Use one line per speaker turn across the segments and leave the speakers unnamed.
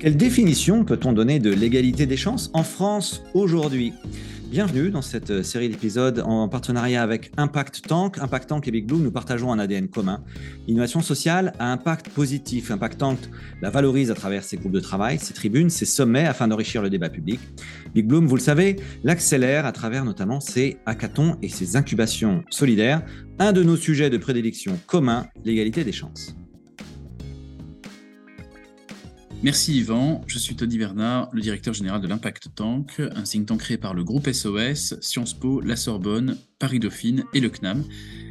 Quelle définition peut-on donner de l'égalité des chances en France aujourd'hui? Bienvenue dans cette série d'épisodes en partenariat avec Impact Tank. Impact Tank et Big Bloom, nous partageons un ADN commun. Innovation sociale à impact positif. Impact Tank la valorise à travers ses groupes de travail, ses tribunes, ses sommets afin d'enrichir le débat public. Big Bloom, vous le savez, l'accélère à travers notamment ses hackathons et ses incubations solidaires. Un de nos sujets de prédilection commun, l'égalité des chances.
Merci Yvan, je suis Tony Bernard, le directeur général de l'Impact Tank, un think tank créé par le groupe SOS, Sciences Po, la Sorbonne, Paris Dauphine et le CNAM.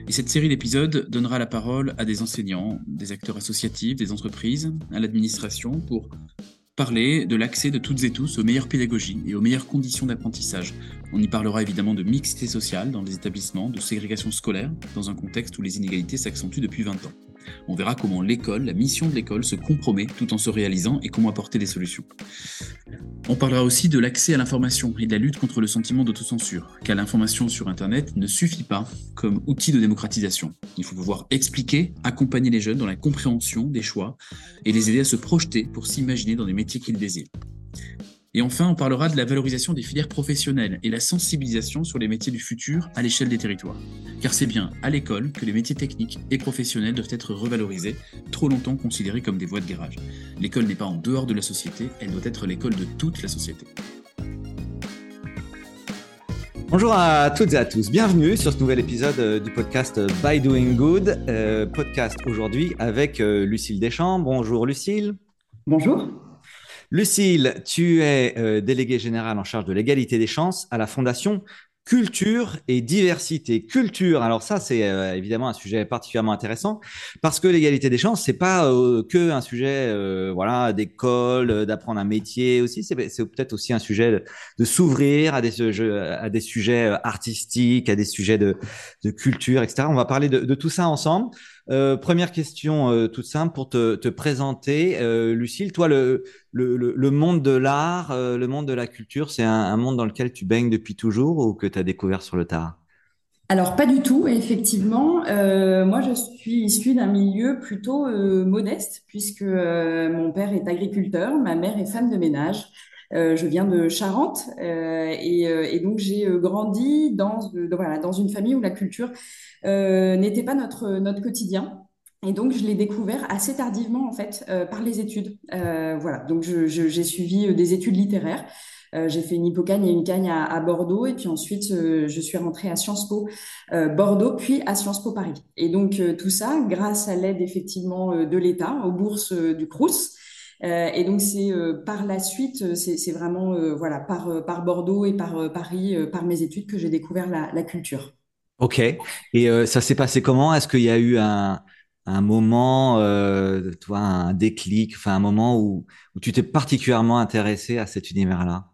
Et cette série d'épisodes donnera la parole à des enseignants, des acteurs associatifs, des entreprises, à l'administration pour parler de l'accès de toutes et tous aux meilleures pédagogies et aux meilleures conditions d'apprentissage. On y parlera évidemment de mixité sociale dans les établissements, de ségrégation scolaire, dans un contexte où les inégalités s'accentuent depuis 20 ans. On verra comment l'école, la mission de l'école se compromet tout en se réalisant et comment apporter des solutions. On parlera aussi de l'accès à l'information et de la lutte contre le sentiment d'autocensure, car l'information sur Internet ne suffit pas comme outil de démocratisation. Il faut pouvoir expliquer, accompagner les jeunes dans la compréhension des choix et les aider à se projeter pour s'imaginer dans les métiers qu'ils désirent. Et enfin, on parlera de la valorisation des filières professionnelles et la sensibilisation sur les métiers du futur à l'échelle des territoires. Car c'est bien à l'école que les métiers techniques et professionnels doivent être revalorisés, trop longtemps considérés comme des voies de garage. L'école n'est pas en dehors de la société, elle doit être l'école de toute la société.
Bonjour à toutes et à tous, bienvenue sur ce nouvel épisode euh, du podcast By Doing Good, euh, podcast aujourd'hui avec euh, Lucille Deschamps. Bonjour Lucille.
Bonjour.
Lucille, tu es euh, déléguée générale en charge de l'égalité des chances à la Fondation Culture et diversité. Culture, alors ça c'est euh, évidemment un sujet particulièrement intéressant parce que l'égalité des chances c'est pas euh, que un sujet voilà d'école, d'apprendre un métier aussi, c'est peut-être aussi un sujet de, s'ouvrir à des à des sujets artistiques, à des sujets de, culture, etc. On va parler de tout ça ensemble. Euh, première question euh, toute simple pour te, te présenter. Euh, Lucille, toi, le, monde de l'art, le monde de la culture, c'est un, monde dans lequel tu baignes depuis toujours ou que tu as découvert sur le tard?
Alors pas du tout, effectivement. Moi, je suis issue d'un milieu plutôt modeste, puisque mon père est agriculteur, ma mère est femme de ménage. Je viens de Charente et, et, donc j'ai grandi dans, voilà, dans une famille où la culture euh, n'était pas notre, quotidien. Et donc, je l'ai découvert assez tardivement, en fait, euh, par les études. Euh, voilà, donc j'ai suivi des études littéraires. j'ai fait une hypocagne et une cagne à, à Bordeaux, et puis ensuite, je suis rentrée à Sciences Po Bordeaux, puis à Sciences Po Paris. Et donc, tout ça, grâce à l'aide, effectivement, de l'État, aux bourses du Crous. Et donc, c'est par la suite, c'est vraiment, voilà, par, Bordeaux et par Paris, par mes études, que j'ai découvert la, culture.
Ok. Et euh, ça s'est passé comment? Est-ce qu'il y a eu un, moment, euh, toi, un déclic, enfin un moment où, où tu t'es particulièrement intéressé à cet univers-là?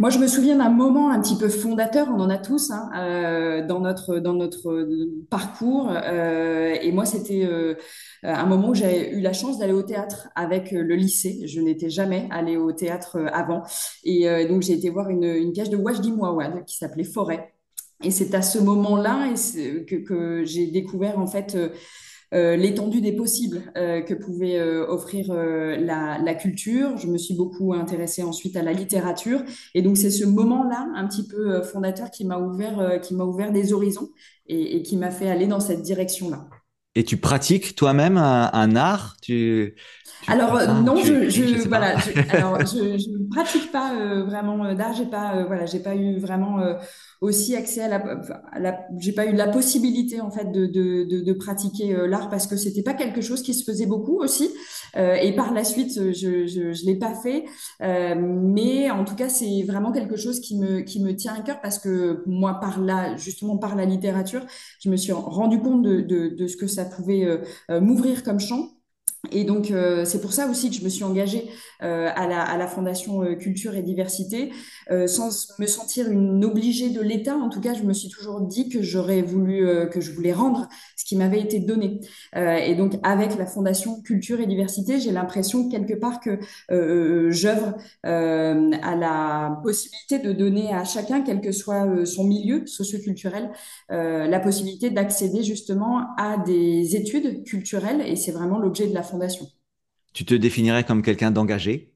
Moi, je me souviens d'un moment un petit peu fondateur, on en a tous hein, euh, dans notre dans notre parcours. Euh, et moi, c'était euh, un moment où j'ai eu la chance d'aller au théâtre avec le lycée. Je n'étais jamais allée au théâtre avant, et donc j'ai été voir une, une pièce de Wajdi Mouawad qui s'appelait Forêt. Et c'est à ce moment-là que, que j'ai découvert en fait euh, euh, l'étendue des possibles euh, que pouvait euh, offrir euh, la, la, culture. Je me suis beaucoup intéressée ensuite à la littérature. Et donc c'est ce moment-là, un petit peu euh, fondateur, qui m'a ouvert, qui m'a ouvert des horizons et, et qui m'a fait aller dans cette direction-là.
Et tu pratiques toi-même un, un, art? Tu,
tu alors non, tu, je, je, je voilà, alors je, je ne pratique pas vraiment d'art. J'ai pas, voilà, j'ai pas eu vraiment aussi accès à la, la j'ai pas eu la possibilité en fait de, de, de, de pratiquer euh, l'art parce que c'était pas quelque chose qui se faisait beaucoup aussi. Euh, et par la suite je je, je l'ai pas fait. Euh, mais en tout cas c'est vraiment quelque chose qui me qui me tient à cœur parce que moi par là justement par la littérature je me suis rendu compte de, de, de ce que ça pouvait euh, m'ouvrir comme champ Et donc, euh, c'est pour ça aussi que je me suis engagée euh, à, la, à la Fondation euh, Culture et Diversité, sans me sentir une obligée de l'État. En tout cas, je me suis toujours dit que j'aurais voulu, que je voulais rendre ce qui m'avait été donné. et donc, avec la Fondation Culture et Diversité, j'ai l'impression quelque part que j'œuvre à la possibilité de donner à chacun, quel que soit son milieu socioculturel, la possibilité d'accéder justement à des études culturelles. Et c'est vraiment l'objet de la fondation.
Tu te définirais comme quelqu'un d'engagé?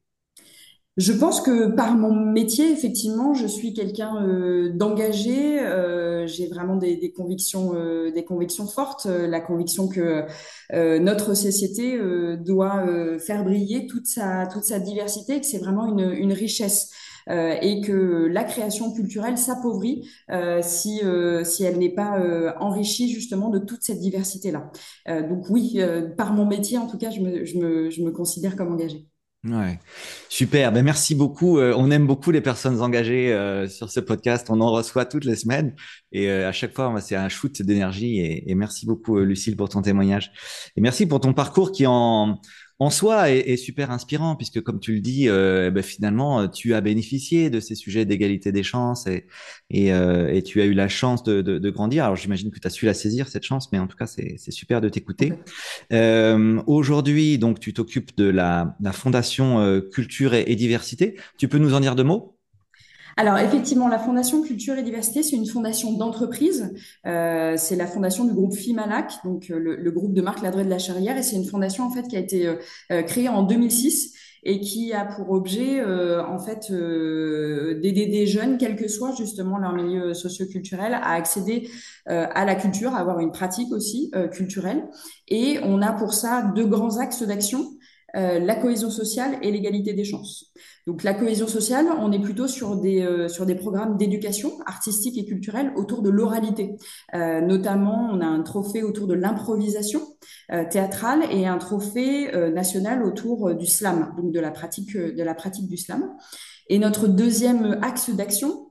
Je pense que par mon métier, effectivement, je suis quelqu'un euh, d'engagé. Euh, j'ai vraiment des, convictions, euh, des convictions fortes. la conviction que notre société doit faire briller toute sa toute sa diversité, que c'est vraiment une, une richesse. Euh, et que la création culturelle s'appauvrit euh, si, euh, si elle n'est pas enrichie justement de toute cette diversité-là. donc oui, par mon métier, en tout cas, je me, je me, je me considère comme engagée.
Ouais, super. Ben merci beaucoup. on aime beaucoup les personnes engagées sur ce podcast. On en reçoit toutes les semaines et à chaque fois, c'est un shoot d'énergie. Et, et, merci beaucoup, Lucille, pour ton témoignage. Et merci pour ton parcours qui en en soi est, super inspirant puisque comme tu le dis, euh, ben, finalement tu as bénéficié de ces sujets d'égalité des chances et, et, euh, tu as eu la chance de, grandir. Alors j'imagine que tu as su la saisir cette chance, mais en tout cas c'est super de t'écouter. Euh, aujourd'hui, donc tu t'occupes de la, fondation Culture et Diversité. Tu peux nous en dire deux mots?
Alors effectivement, la Fondation Culture et Diversité, c'est une fondation d'entreprise. Euh, c'est la fondation du groupe FIMALAC, donc euh, le, groupe de Marc Ladré de la Charrière, et c'est une fondation en fait qui a été euh, créée en 2006 et qui a pour objet en fait d'aider des jeunes, quel que soit justement leur milieu socioculturel, à accéder à la culture, à avoir une pratique aussi culturelle. Et on a pour ça deux grands axes d'action. La cohésion sociale et l'égalité des chances. Donc la cohésion sociale, on est plutôt sur des, euh, sur des programmes d'éducation artistique et culturelle autour de l'oralité. Euh, notamment, on a un trophée autour de l'improvisation euh, théâtrale et un trophée national autour du slam, donc de la pratique, de la pratique du slam. Et notre deuxième axe d'action,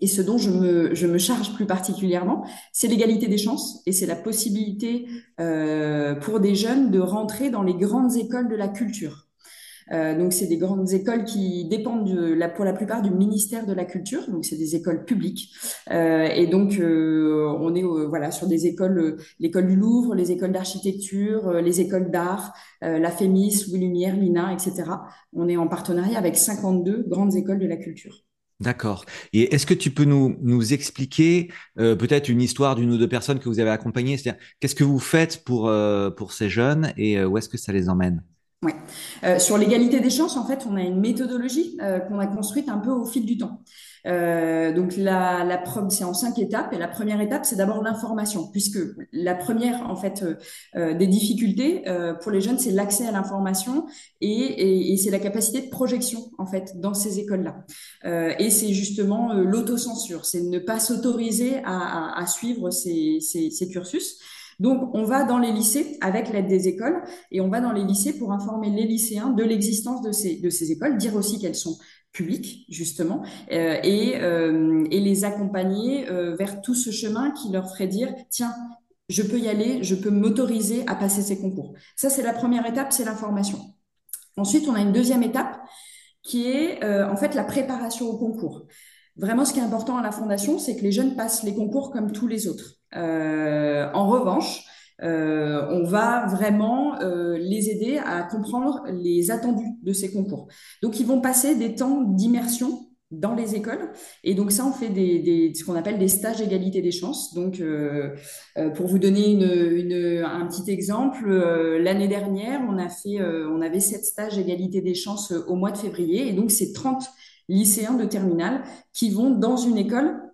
et ce dont je me, je me charge plus particulièrement, c'est l'égalité des chances et c'est la possibilité pour des jeunes de rentrer dans les grandes écoles de la culture. Euh, donc, c'est des grandes écoles qui dépendent de, la, pour la plupart du ministère de la Culture. Donc, c'est des écoles publiques. Euh, et donc, euh, on est voilà sur des écoles, l'école du Louvre, les écoles d'architecture, les écoles d'art, la FEMIS, Louis Lumière, l'INA, etc. On est en partenariat avec 52 grandes écoles de la culture.
D'accord. Et est-ce que tu peux nous, nous expliquer peut-être une histoire d'une ou deux personnes que vous avez accompagnées? C'est-à-dire, qu'est-ce que vous faites pour, pour ces jeunes et où est-ce que ça les emmène?
Ouais. Euh, sur l'égalité des chances, en fait, on a une méthodologie euh, qu'on a construite un peu au fil du temps. Euh, donc la, la c'est en cinq étapes et la première étape c'est d'abord l'information puisque la première en fait euh, des difficultés pour les jeunes c'est l'accès à l'information et, et, et c'est la capacité de projection en fait dans ces écoles là et c'est justement l'autocensure c'est ne pas s'autoriser à, à, à, suivre ces, ces, ces cursus donc, on va dans les lycées avec l'aide des écoles et on va dans les lycées pour informer les lycéens de l'existence de ces, écoles, dire aussi qu'elles sont publiques, justement, euh, et, euh, et les accompagner euh, vers tout ce chemin qui leur ferait dire, tiens, je peux y aller, je peux m'autoriser à passer ces concours. Ça, c'est la première étape, c'est l'information. Ensuite, on a une deuxième étape qui est en fait la préparation au concours. Vraiment, ce qui est important à la fondation, c'est que les jeunes passent les concours comme tous les autres. Euh, en revanche, euh, on va vraiment euh, les aider à comprendre les attendus de ces concours. Donc, ils vont passer des temps d'immersion dans les écoles. Et donc ça, on fait ce qu'on appelle des stages égalité des chances. Donc, pour vous donner un petit exemple, l'année dernière, on a fait, on avait sept stages égalité des chances au mois de février. Et donc, c'est 30 lycéens de terminale qui vont dans une école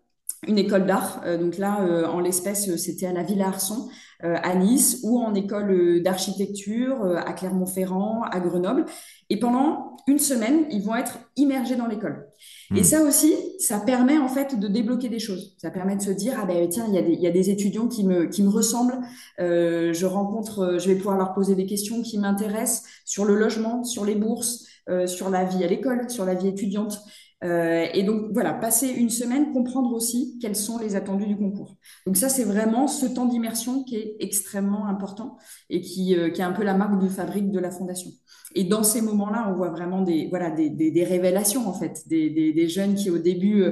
une école d'art. Euh, donc là, euh, en l'espèce, euh, c'était à la Villa Arson, à Nice, ou en école d'architecture à Clermont-Ferrand, à Grenoble. Et pendant une semaine, ils vont être immergés dans l'école. Et hmm. ça aussi, ça permet en fait de débloquer des choses. Ça permet de se dire ah ben tiens, il y a des, il y a des étudiants qui me qui me ressemblent. Euh, je rencontre, je vais pouvoir leur poser des questions qui m'intéressent sur le logement, sur les bourses, euh, sur la vie à l'école, sur la vie étudiante. Euh, et donc voilà, passer une semaine, comprendre aussi quels sont les attendus du concours. Donc ça, c'est vraiment ce temps d'immersion qui est extrêmement important et qui, euh, qui est un peu la marque de fabrique de la fondation. Et dans ces moments-là, on voit vraiment des, voilà, des, des, révélations, en fait, des, des, jeunes qui, au début,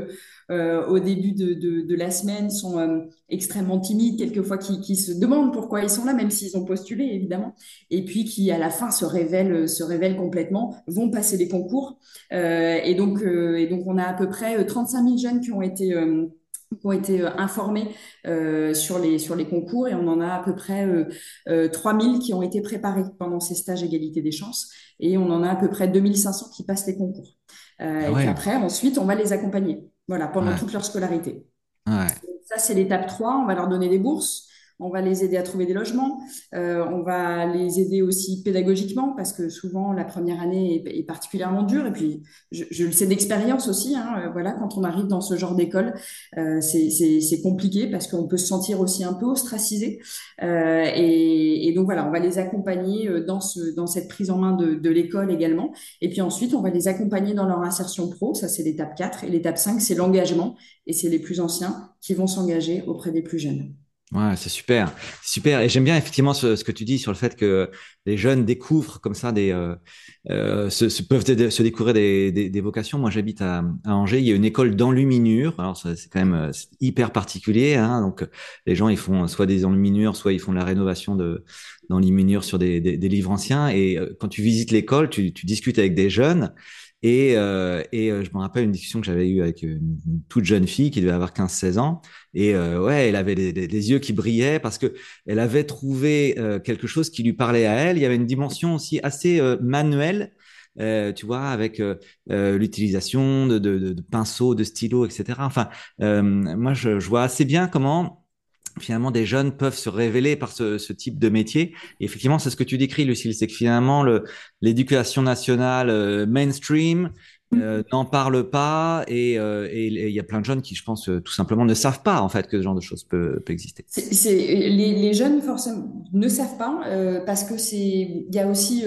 euh, au début de, de, la semaine, sont extrêmement timides, quelquefois qui, qui, se demandent pourquoi ils sont là, même s'ils ont postulé, évidemment, et puis qui, à la fin, se révèlent, se révèlent complètement, vont passer les concours. Et, donc, et donc, on a à peu près 35 000 jeunes qui ont été ont été euh, informés euh, sur, les, sur les concours et on en a à peu près euh, 3000 euh, qui ont été préparés pendant ces stages égalité des chances et on en a à peu près 2500 qui passent les concours. Euh, ah Et après, ensuite, on va les accompagner voilà, pendant toute leur scolarité. Ouais. Ça, c'est l'étape 3, on va leur donner des bourses on va les aider à trouver des logements, euh, on va les aider aussi pédagogiquement parce que souvent la première année est, particulièrement dure et puis je, le sais d'expérience aussi. Hein, euh, voilà, quand on arrive dans ce genre d'école, euh, c'est compliqué parce qu'on peut se sentir aussi un peu ostracisé et, donc voilà, on va les accompagner dans ce dans cette prise en main de, de l'école également et puis ensuite on va les accompagner dans leur insertion pro. Ça c'est l'étape 4 et l'étape 5 c'est l'engagement et c'est les plus anciens qui vont s'engager auprès des plus jeunes.
Ouais, c'est super, super. Et j'aime bien effectivement ce, que tu dis sur le fait que les jeunes découvrent comme ça des, euh, euh peuvent se découvrir des, vocations. Moi, j'habite à, Angers. Il y a une école d'enluminure. Alors, c'est quand même euh, hyper particulier. Hein. Donc, les gens, ils font soit des enluminures, soit ils font la rénovation de d'enluminure sur des, livres anciens. Et quand tu visites l'école, tu discutes avec des jeunes. Et, euh, et euh, je me rappelle une discussion que j'avais eue avec une, toute jeune fille qui devait avoir 15-16 ans. Et euh, ouais, elle avait les, yeux qui brillaient parce que elle avait trouvé euh, quelque chose qui lui parlait à elle. Il y avait une dimension aussi assez manuelle. tu vois, avec l'utilisation de, de, de, pinceaux, de stylos, etc. Enfin, moi, je, je, vois assez bien comment finalement des jeunes peuvent se révéler par ce, ce type de métier. Et effectivement, c'est ce que tu décris, Lucille, c'est que finalement l'éducation nationale euh, mainstream euh, n'en parle pas et euh, il y a plein de jeunes qui, je pense, euh, tout simplement ne savent pas en fait que ce genre de choses peut, peut exister.
Les, les, jeunes forcément ne savent pas parce que c'est il y a aussi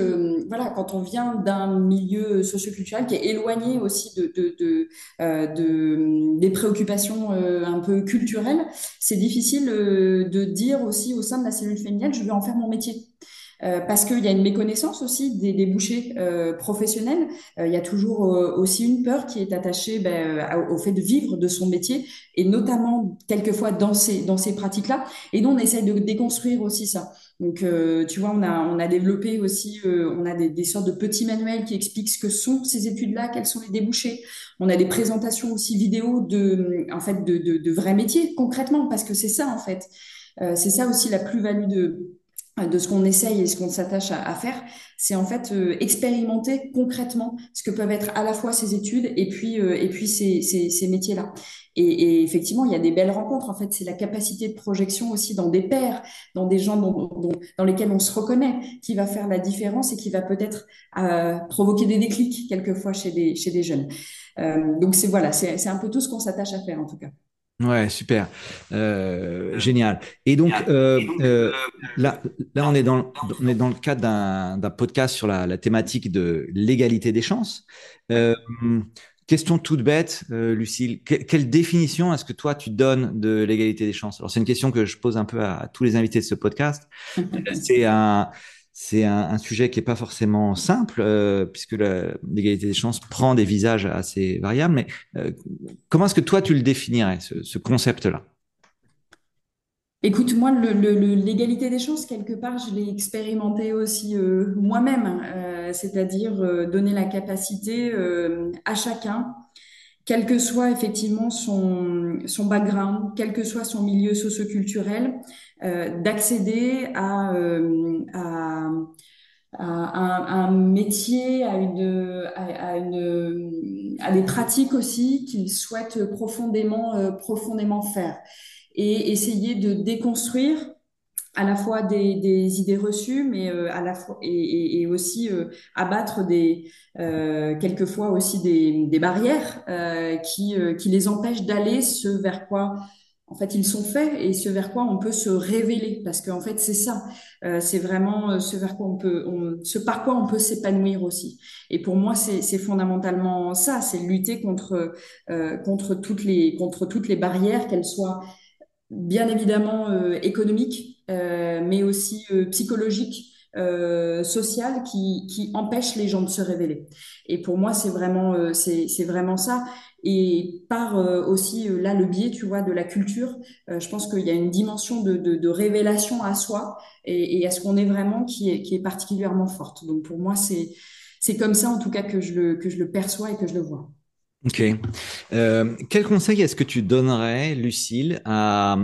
voilà quand on vient d'un milieu socioculturel qui est éloigné aussi de de, de, de des préoccupations un peu culturelles, c'est difficile de dire aussi au sein de la cellule féminine je vais en faire mon métier. Euh, parce qu'il y a une méconnaissance aussi des débouchés euh, professionnels. Euh, il y a toujours aussi une peur qui est attachée ben, au fait de vivre de son métier, et notamment quelquefois dans ces, dans ces pratiques-là. Et nous, on essaye de déconstruire aussi ça. Donc, tu vois, on a, on a développé aussi, on a des, des, sortes de petits manuels qui expliquent ce que sont ces études-là, quels sont les débouchés. On a des présentations aussi vidéo de, en fait, de, de, de vrais métiers concrètement, parce que c'est ça en fait. c'est ça aussi la plus-value de de ce qu'on essaye et ce qu'on s'attache à, faire, c'est en fait euh, expérimenter concrètement ce que peuvent être à la fois ces études et puis euh, et puis ces, ces, ces métiers-là. Et, effectivement, il y a des belles rencontres. En fait, c'est la capacité de projection aussi dans des pairs, dans des gens dont, dans lesquels on se reconnaît, qui va faire la différence et qui va peut-être euh, provoquer des déclics quelquefois chez des chez des jeunes. donc c'est voilà, c'est un peu tout ce qu'on s'attache à faire en tout cas.
Ouais, super, euh, euh, génial. Et donc euh, euh, là, là, on est dans, on est dans le cadre d'un podcast sur la, la, thématique de l'égalité des chances. Euh, question toute bête, Lucille, quelle définition est-ce que toi tu donnes de l'égalité des chances? Alors c'est une question que je pose un peu à, à tous les invités de ce podcast. c'est un c'est un, sujet qui n'est pas forcément simple, euh, puisque l'égalité des chances prend des visages assez variables. Mais euh, comment est-ce que toi, tu le définirais, ce, concept-là?
Écoute, moi, l'égalité des chances, quelque part, je l'ai expérimenté aussi euh, moi-même, c'est-à-dire donner la capacité à chacun quel que soit effectivement son, son background, quel que soit son milieu socioculturel, euh, d'accéder à, euh, à, à, un, métier, à, une, à, une, à des pratiques aussi qu'il souhaite profondément, euh, profondément faire. Et essayer de déconstruire à la fois des, idées reçues, mais euh, à la fois et, aussi euh, abattre des euh, quelquefois aussi des, barrières qui, qui les empêchent d'aller ce vers quoi en fait, ils sont faits et ce vers quoi on peut se révéler, parce qu'en fait, c'est ça, c'est vraiment ce vers quoi on peut, on, ce par quoi on peut s'épanouir aussi. Et pour moi, c'est fondamentalement ça, c'est lutter contre contre toutes les contre toutes les barrières, qu'elles soient bien évidemment économiques, mais aussi psychologiques. Euh, sociales qui, qui empêchent les gens de se révéler. Et pour moi, c'est vraiment, c'est vraiment ça et par euh, aussi euh, là le biais, tu vois, de la culture. Euh, je pense qu'il y a une dimension de, de, révélation à soi et, à ce qu'on est vraiment qui est, qui est particulièrement forte. Donc pour moi, c'est comme ça en tout cas que je le que je le perçois et que je le vois.
Ok. Euh, quel conseil est-ce que tu donnerais, Lucille, à,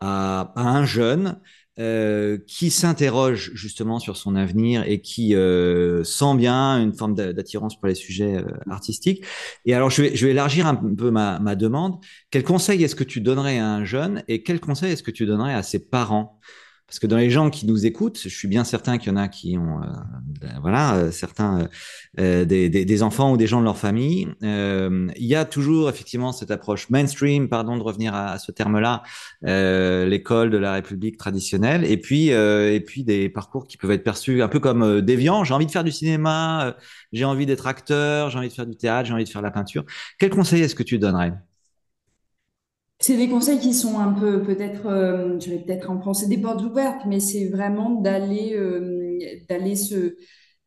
à un jeune euh, qui s'interroge justement sur son avenir et qui euh, sent bien une forme d'attirance pour les sujets euh, artistiques. Et alors, je vais, je vais élargir un peu ma, ma demande. Quel conseil est-ce que tu donnerais à un jeune et quel conseil est-ce que tu donnerais à ses parents? Parce que dans les gens qui nous écoutent, je suis bien certain qu'il y en a qui ont, euh, ben, voilà, euh, certains euh, des, des, des, enfants ou des gens de leur famille. Euh, il y a toujours effectivement cette approche mainstream, pardon de revenir à, ce terme-là, l'école de la République traditionnelle, et puis et puis des parcours qui peuvent être perçus un peu comme déviants. J'ai envie de faire du cinéma, j'ai envie d'être acteur, j'ai envie de faire du théâtre, j'ai envie de faire la peinture. Quel conseil est-ce que tu donnerais?
C'est des conseils qui sont un peu, peut-être, euh, je vais peut-être en penser des portes ouvertes, mais c'est vraiment d'aller, euh, d'aller se,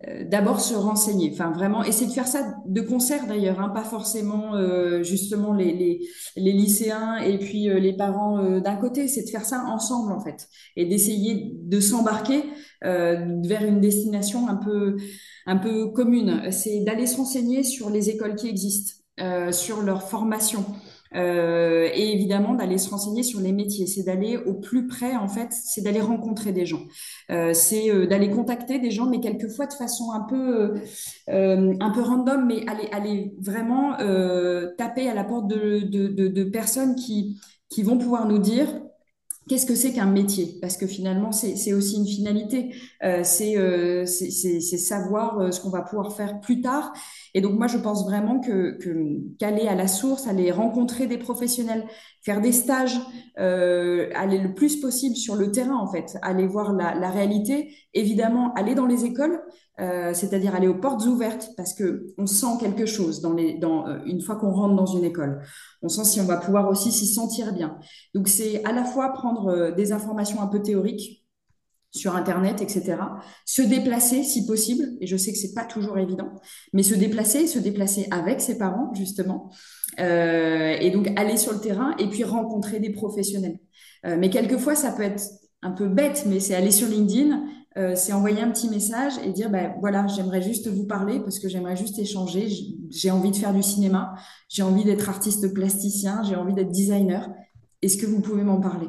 euh, d'abord se renseigner. Enfin, vraiment, essayer de faire ça de concert d'ailleurs, hein, pas forcément justement les, les, les, lycéens et puis les parents d'un côté. C'est de faire ça ensemble en fait et d'essayer de s'embarquer vers une destination un peu, un peu commune. C'est d'aller se renseigner sur les écoles qui existent, sur leur formation. Euh, et évidemment d'aller se renseigner sur les métiers, c'est d'aller au plus près en fait, c'est d'aller rencontrer des gens, euh, c'est euh, d'aller contacter des gens, mais quelquefois de façon un peu un peu random, mais aller aller vraiment taper à la porte de, de, de, de personnes qui qui vont pouvoir nous dire Qu'est-ce que c'est qu'un métier? Parce que finalement, c'est aussi une finalité. Euh, c'est savoir ce qu'on va pouvoir faire plus tard. Et donc moi, je pense vraiment que qu'aller à la source, aller rencontrer des professionnels, faire des stages, euh, aller le plus possible sur le terrain en fait, aller voir la, réalité. Évidemment, aller dans les écoles, euh, c'est-à-dire aller aux portes ouvertes parce que on sent quelque chose dans les, dans euh, une fois qu'on rentre dans une école. On sent si on va pouvoir aussi s'y sentir bien. Donc c'est à la fois prendre des informations un peu théoriques sur Internet, etc. Se déplacer si possible, et je sais que c'est pas toujours évident, mais se déplacer, se déplacer avec ses parents justement, euh, et donc aller sur le terrain et puis rencontrer des professionnels. Euh, mais quelquefois ça peut être un peu bête, mais c'est aller sur LinkedIn, euh, c'est envoyer un petit message et dire ben voilà j'aimerais juste vous parler parce que j'aimerais juste échanger, j'ai envie de faire du cinéma, j'ai envie d'être artiste plasticien, j'ai envie d'être designer. Est-ce que vous pouvez m'en parler?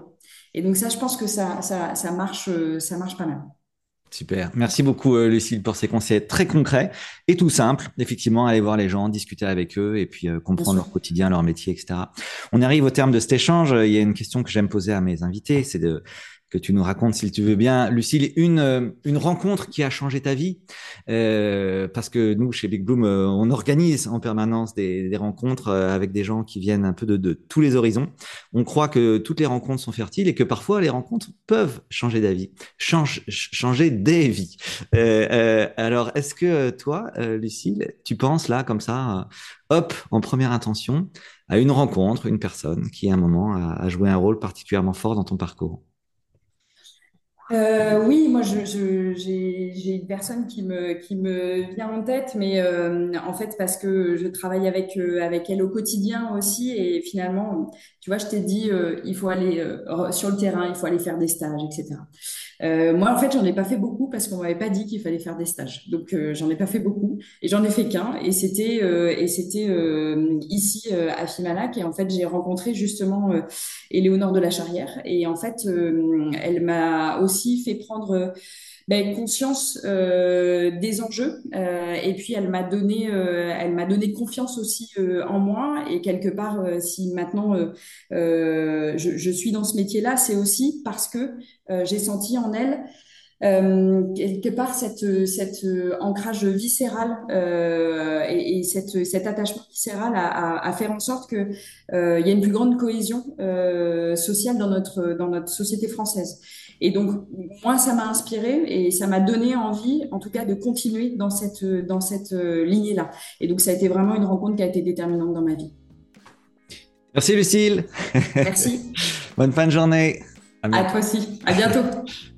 Et donc ça, je pense que ça, ça, ça marche, ça marche pas mal.
Super. Merci beaucoup, euh, Lucille, pour ces conseils très concrets et tout simples. Effectivement, aller voir les gens, discuter avec eux et puis euh, comprendre leur quotidien, leur métier, etc. On arrive au terme de cet échange. Il y a une question que j'aime poser à mes invités, c'est de que tu nous racontes, si tu veux bien, Lucille, une, euh, une rencontre qui a changé ta vie. Euh, parce que nous, chez Big Bloom, euh, on organise en permanence des, des rencontres euh, avec des gens qui viennent un peu de, de, tous les horizons. On croit que toutes les rencontres sont fertiles et que parfois les rencontres peuvent changer d'avis, change, changer des vies. Euh, alors, est-ce que toi, Lucille, tu penses là, comme ça, hop, en première intention, à une rencontre, une personne qui à un moment a, a joué un rôle particulièrement fort dans ton parcours?
Euh, oui, moi je, je, j'ai, une personne qui me, qui me vient en tête, mais euh, en fait parce que je travaille avec, euh, avec elle au quotidien aussi, et finalement, tu vois, je t'ai dit, euh, il faut aller sur le terrain, il faut aller faire des stages, etc. Euh, moi, en fait, j'en ai pas fait beaucoup parce qu'on m'avait pas dit qu'il fallait faire des stages. Donc, euh, j'en ai pas fait beaucoup et j'en ai fait qu'un. Et c'était euh, et c'était euh, ici euh, à Fimalac. Et en fait, j'ai rencontré justement Éléonore de la Charrière. Et en fait, elle m'a aussi fait prendre ben, conscience euh, des enjeux euh, et puis elle m'a donné euh, elle m'a donné confiance aussi en moi et quelque part si maintenant je, je, suis dans ce métier là c'est aussi parce que j'ai senti en elle euh, quelque part cette, cet euh, ancrage viscéral euh, et, et cette, cet attachement viscéral à, à, à, faire en sorte que euh, il y ait une plus grande cohésion euh, sociale dans notre dans notre société française. Et donc moi ça m'a inspiré et ça m'a donné envie, en tout cas, de continuer dans cette dans cette lignée là. Et donc ça a été vraiment une rencontre qui a été déterminante dans ma vie.
Merci Lucille.
Merci.
Bonne fin de journée.
À, à toi aussi. À bientôt.